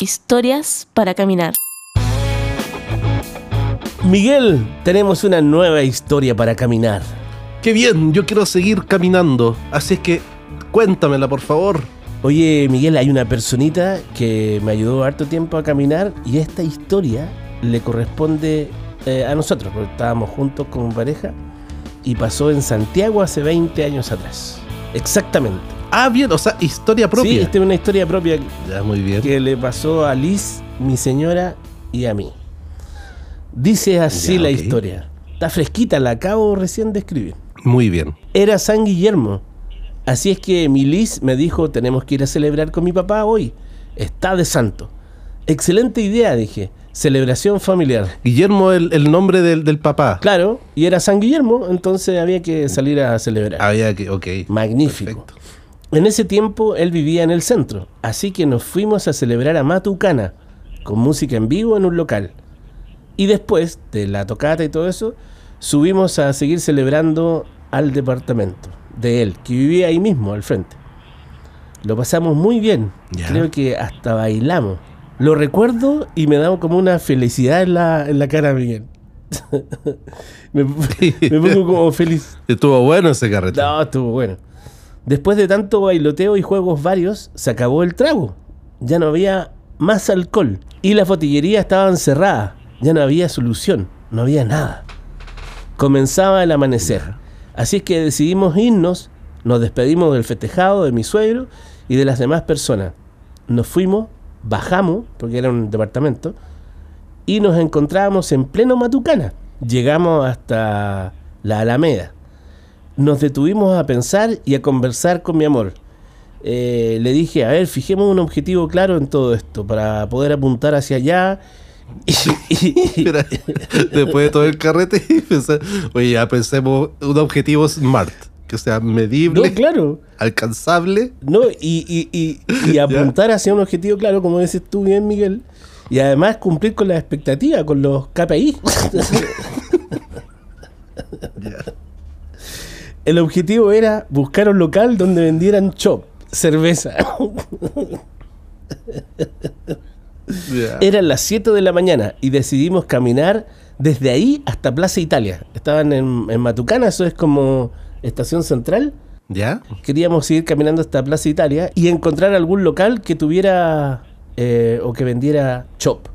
Historias para caminar. Miguel, tenemos una nueva historia para caminar. Qué bien, yo quiero seguir caminando. Así es que cuéntamela, por favor. Oye, Miguel, hay una personita que me ayudó harto tiempo a caminar y esta historia le corresponde eh, a nosotros, porque estábamos juntos como pareja y pasó en Santiago hace 20 años atrás. Exactamente. Ah, bien, o sea, historia propia. Sí, esta es una historia propia Ya, muy bien. que le pasó a Liz, mi señora y a mí. Dice así Ya, la historia. Está fresquita, la acabo recién de escribir. Muy bien. Era San Guillermo. Así es que mi Liz me dijo, tenemos que ir a celebrar con mi papá hoy. Está de santo. Excelente idea, dije. Celebración familiar. Guillermo, el, el nombre del, del papá. Claro, y era San Guillermo, entonces había que salir a celebrar. Había que, ok. Magnífico. Perfecto. En ese tiempo él vivía en el centro, así que nos fuimos a celebrar a Matucana, con música en vivo en un local. Y después de la tocata y todo eso, subimos a seguir celebrando al departamento de él, que vivía ahí mismo, al frente. Lo pasamos muy bien, creo que hasta bailamos. Lo recuerdo y me da como una felicidad en la, en la cara, Miguel. me, me pongo como feliz. Estuvo bueno ese carrete. No, estuvo bueno. Después de tanto bailoteo y juegos varios, se acabó el trago. Ya no había más alcohol. Y las botillerías estaban cerradas. Ya no había solución. No había nada. Comenzaba el amanecer. Así que decidimos irnos. Nos despedimos del festejado, de mi suegro y de las demás personas. Nos fuimos, bajamos, porque era un departamento, y nos encontrábamos en pleno Matucana. Llegamos hasta la Alameda nos detuvimos a pensar y a conversar con mi amor. Eh, le dije, a ver, fijemos un objetivo claro en todo esto para poder apuntar hacia allá. Y, y- Mira, después de todo el carrete, pensé, oye, ya pensemos un objetivo SMART, que sea no, medible, claro. alcanzable. No, y, y- y- y apuntar hacia un objetivo claro, como dices tú bien, Miguel. Y además cumplir con las expectativas, con los KPI. El objetivo era buscar un local donde vendieran chop, cerveza. Ya. Eran las 7 de la mañana y decidimos caminar desde ahí hasta Plaza Italia. Estaban en, en Matucana, eso es como estación central. ¿Ya? Queríamos ir caminando hasta Plaza Italia y encontrar algún local que tuviera eh, o que vendiera chop.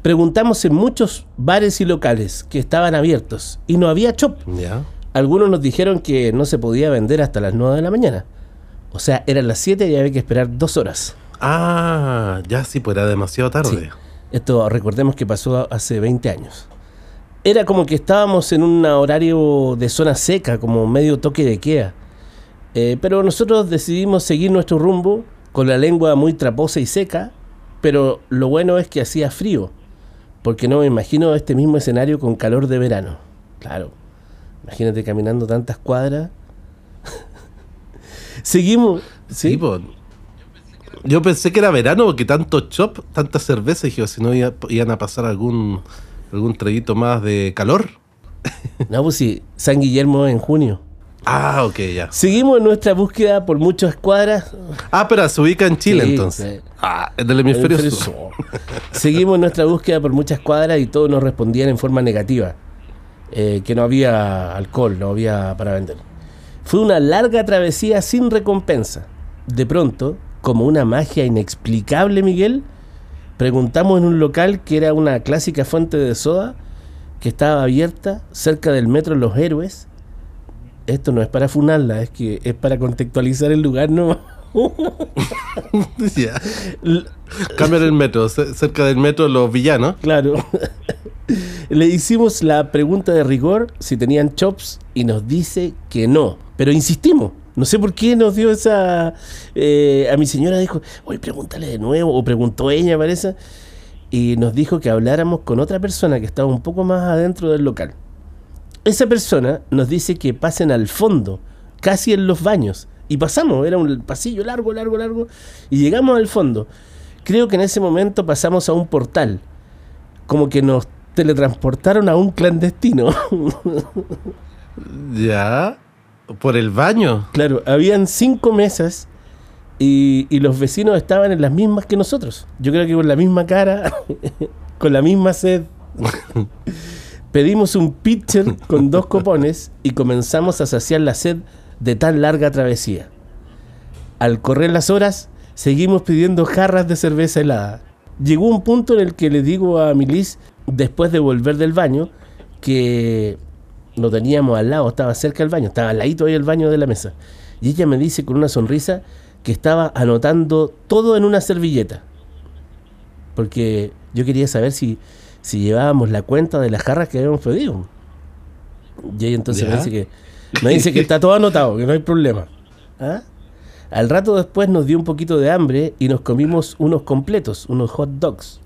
Preguntamos en muchos bares y locales que estaban abiertos y no había chop. ¿Ya? Algunos nos dijeron que no se podía vender hasta las 9 de la mañana. O sea, eran las 7 y había que esperar dos horas. Ah, ya sí, pues era demasiado tarde. Sí. Esto recordemos que pasó hace 20 años. Era como que estábamos en un horario de zona seca, como medio toque de queda. Eh, pero nosotros decidimos seguir nuestro rumbo con la lengua muy traposa y seca, pero lo bueno es que hacía frío, porque no me imagino este mismo escenario con calor de verano. Claro, imagínate caminando tantas cuadras. Seguimos. Sí, ¿sí? Yo pensé que era verano porque tanto chop, tanta cerveza, dije, si no iba- iban a pasar algún algún traguito más de calor. No, pues sí, San Guillermo en junio. Ah, ok, ya. Seguimos en nuestra búsqueda por muchas cuadras. Ah, pero se ubica en Chile Sí, entonces. sí. Ah, en el hemisferio Hemisferio sur. sur. Seguimos en nuestra búsqueda por muchas cuadras y todos nos respondían en forma negativa. Eh, que no había alcohol, no había para vender. Fue una larga travesía sin recompensa. De pronto, como una magia inexplicable, Miguel, preguntamos en un local que era una clásica fuente de soda que estaba abierta cerca del metro Los Héroes. Esto no es para funarla, es que es para contextualizar el lugar, ¿no? ya. L- Cambian el metro, ce- cerca del metro los villanos. Claro. Le hicimos la pregunta de rigor si tenían chops y nos dice que no. Pero insistimos. No sé por qué nos dio esa... eh, a mi señora dijo, oye, pregúntale de nuevo. O preguntó ella, parece. Y nos dijo que habláramos con otra persona que estaba un poco más adentro del local. Esa persona nos dice que pasen al fondo, casi en los baños. Y pasamos, era un pasillo largo, largo, largo. Y llegamos al fondo. Creo que en ese momento pasamos a un portal. Como que nos teletransportaron a un clandestino. Ya. Por el baño. claro, habían cinco mesas Y, y los vecinos estaban en las mismas que nosotros. Yo creo que con la misma cara, con la misma sed. Pedimos un pitcher con dos copones y comenzamos a saciar la sed de tan larga travesía. Al correr las horas, seguimos pidiendo jarras de cerveza helada. Llegó un punto en el que le digo a Milis, después de volver del baño, que lo teníamos al lado, estaba cerca del baño, estaba al ladito ahí el baño de la mesa. Y ella me dice con una sonrisa que estaba anotando todo en una servilleta. Porque yo quería saber si, si llevábamos la cuenta de las jarras que habíamos pedido. Y ella entonces me dice que me dice que está todo anotado, que no hay problema. ¿Ah? Al rato después nos dio un poquito de hambre y nos comimos unos completos, unos hot dogs.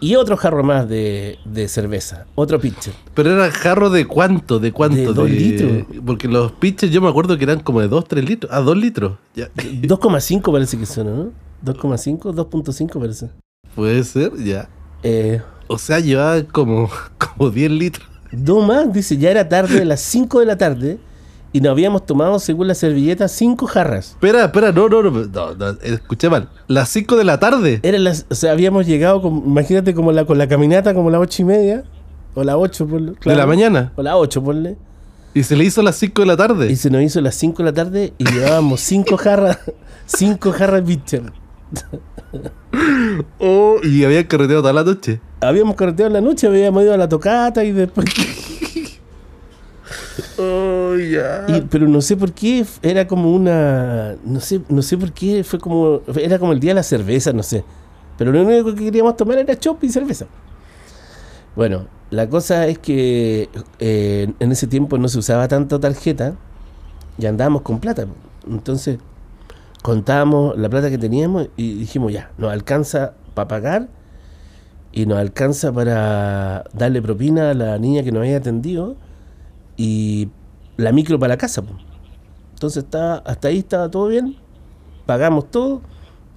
Y otro jarro más de, de cerveza, otro pitcher. Pero era jarro de cuánto, de cuánto. De dos litros. Porque los pitchers yo me acuerdo que eran como de 2, 3 litros. Ah, 2 litros. Ya. 2,5 parece que son, ¿no? 2,5, 2.5 parece. Puede ser, ya. Eh, O sea, llevaba como, como 10 litros. dos más, dice, ya era tarde, las 5 de la tarde, y nos habíamos tomado, según la servilleta, 5 jarras. Espera, espera, no, no, no, no, no, escuché mal. Las 5 de la tarde. Eran las, o sea, habíamos llegado, con, imagínate, como la, con la caminata, como las 8 y media, o las 8, ponle. De claro. la mañana. O las 8, ponle. Y se le hizo las 5 de la tarde. Y se nos hizo las 5 de la tarde y llevábamos 5 jarras, 5 jarras pitcher. Oh, y había carreteado toda la noche. Habíamos carreteado en la noche, habíamos ido a la tocata y después... Oh, ya. y- pero no sé por qué, era como una... No sé, no sé por qué, fue como... Era como el día de la cerveza, no sé. Pero lo único que queríamos tomar era chop y cerveza. Bueno, la cosa es que eh, en ese tiempo no se usaba tanto tarjeta y andábamos con plata. Entonces contábamos la plata que teníamos y dijimos ya, nos alcanza para pagar y nos alcanza para darle propina a la niña que nos había atendido y la micro para la casa. Entonces está, hasta ahí estaba todo bien, pagamos todo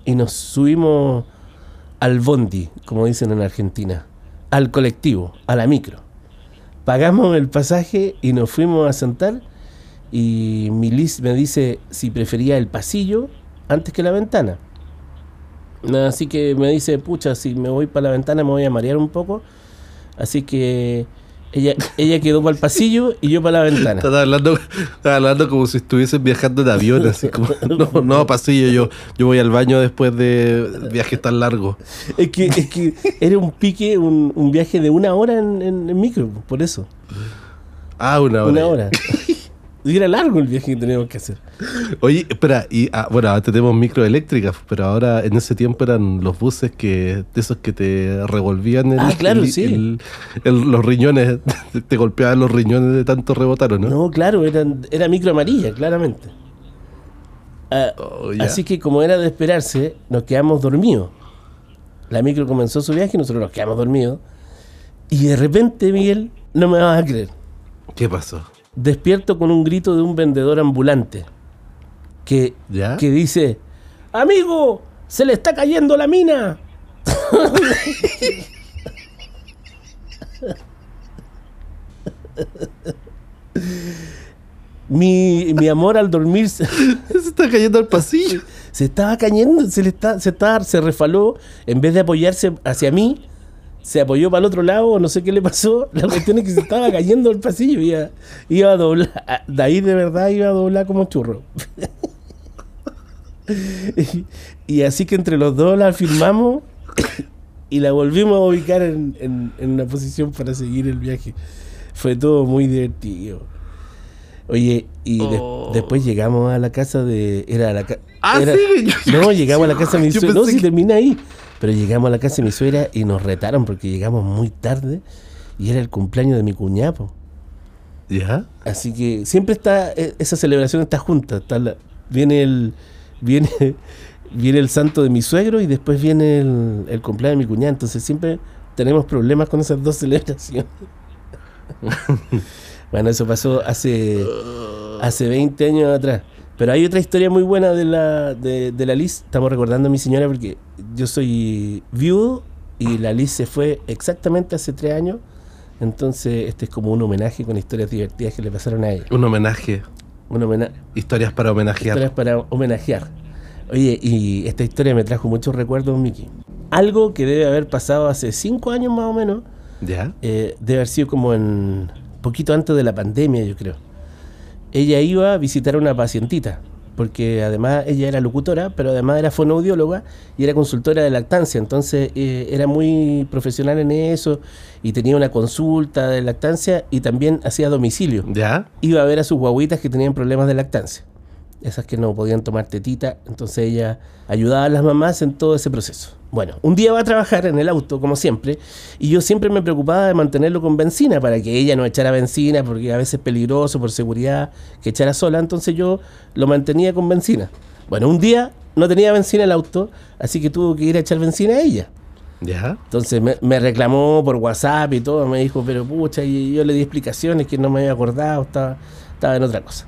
y nos subimos al bondi, como dicen en Argentina, al colectivo, a la micro. Pagamos el pasaje y nos fuimos a sentar y Milis me dice si prefería el pasillo antes que la ventana. Así que me dice, pucha, si me voy para la ventana me voy a marear un poco. Así que ella, ella quedó para el pasillo y yo para la ventana. Estaba hablando, estaba hablando como si estuviesen viajando en avión, así como, no, no, pasillo, yo, yo voy al baño después de viajes tan largos. Es que, es que era un pique, un, un viaje de una hora en, en- en micro, por eso. Ah, una hora. Una hora. Y era largo el viaje que teníamos que hacer. Oye, espera, y ah, bueno, ahora tenemos microeléctricas, pero ahora en ese tiempo eran los buses que, de esos que te revolvían el- Ah, claro, el- sí. el- el- los riñones, te golpeaban los riñones de tanto rebotaron, ¿no? No, claro, eran, era micro amarilla, claramente. Ah, Oh, así que como era de esperarse, nos quedamos dormidos. La micro comenzó su viaje y nosotros nos quedamos dormidos. Y de repente, Miguel, no me vas a creer. ¿Qué pasó? Despierto con un grito de un vendedor ambulante que, ¿Ya? que dice, amigo, se le está cayendo la mina. mi, mi amor al dormir se, Se está cayendo al pasillo. se estaba cayendo, se le está, se estaba, se refaló, en vez de apoyarse hacia mí, se apoyó para el otro lado, no sé qué le pasó. La cuestión es que se estaba cayendo el pasillo, iba, iba a doblar, de ahí de verdad iba a doblar como churro. y, y así que entre los dos la firmamos y la volvimos a ubicar en, en- en una posición para seguir el viaje. Fue todo muy divertido. Oye, y de- Oh. después llegamos a la casa de... Era la ca- Ah, era- sí, No, llegamos a la casa de mi Yo suegra. No, si que- termina ahí. Pero llegamos a la casa de mi suegra y nos retaron porque llegamos muy tarde y era el cumpleaños de mi cuñapo. ¿Ya? Así que siempre está, eh, esa celebración está junta. está la- viene el viene, viene el santo de mi suegro y después viene el, el cumpleaños de mi cuñada. Entonces siempre tenemos problemas con esas dos celebraciones. bueno, eso pasó hace, hace 20 años atrás. Pero hay otra historia muy buena de la, de, de la Liz. Estamos recordando a mi señora porque yo soy viudo y la Liz se fue exactamente hace tres años. Entonces, este es como un homenaje con historias divertidas que le pasaron a ella. Un homenaje. Un homenaje. Historias para homenajear. Historias para homenajear. Oye, y esta historia me trajo muchos recuerdos, Miki. Algo que debe haber pasado hace cinco años más o menos, ¿Ya? eh, debe haber sido como en poquito antes de la pandemia, yo creo. Ella iba a visitar a una pacientita, porque además ella era locutora, pero además era fonoaudióloga y era consultora de lactancia, entonces eh, era muy profesional en eso y tenía una consulta de lactancia y también hacía domicilio ¿Ya? iba a ver a sus guaguitas que tenían problemas de lactancia. Esas que no podían tomar tetita. Entonces ella ayudaba a las mamás en todo ese proceso. Bueno, un día va a trabajar en el auto, como siempre, y yo siempre me preocupaba de mantenerlo con benzina para que ella no echara benzina, porque a veces es peligroso por seguridad que echara sola. Entonces yo lo mantenía con benzina. Bueno, un día no tenía benzina el auto, así que tuvo que ir a echar benzina a ella. ¿Ya? Entonces me, me reclamó por WhatsApp y todo, me dijo, pero pucha, y yo le di explicaciones que no me había acordado, estaba, estaba en otra cosa.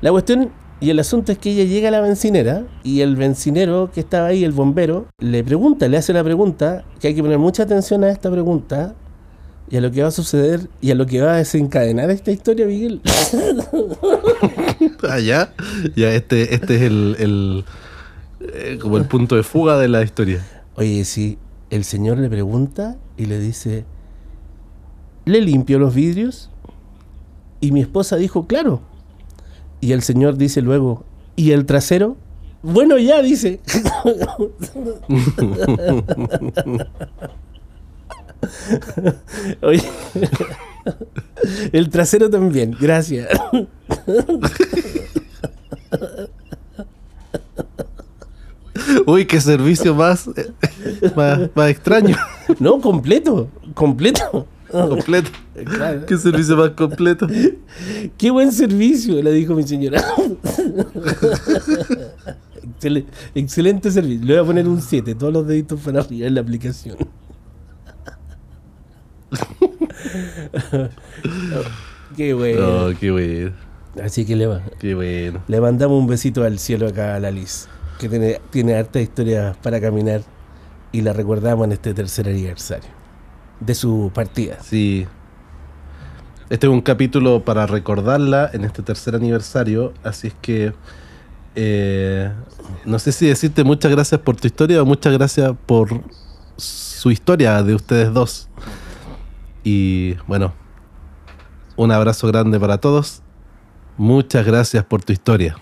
La cuestión y el asunto es que ella llega a la bencinera y el bencinero que estaba ahí, el bombero, le pregunta, le hace la pregunta, que hay que poner mucha atención a esta pregunta y a lo que va a suceder y a lo que va a desencadenar esta historia, Miguel. Ah, ya. Ya, este, este es el, el, eh, como el punto de fuga de la historia. Oye, si el señor le pregunta y le dice, ¿le limpio los vidrios? Y mi esposa dijo, claro. Y el señor dice luego, ¿y el trasero? Bueno, ya, dice. Oye, el trasero también, gracias. Uy, qué servicio más, eh, más, más extraño. No, completo, completo. Completo. Claro. Qué servicio más completo. Qué buen servicio, le dijo mi señora. Excel- excelente servicio. Le voy a poner un 7, todos los deditos para arriba en la aplicación. Qué bueno. Oh, qué bueno. Así que le, va- Qué bueno. le mandamos un besito al cielo acá a la Liz, que tiene, tiene harta historia para caminar y la recordamos en este tercer aniversario de su partida. Sí. Este es un capítulo para recordarla en este tercer aniversario, así es que eh, no sé si decirte muchas gracias por tu historia o muchas gracias por su historia de ustedes dos. Y bueno, un abrazo grande para todos. Muchas gracias por tu historia.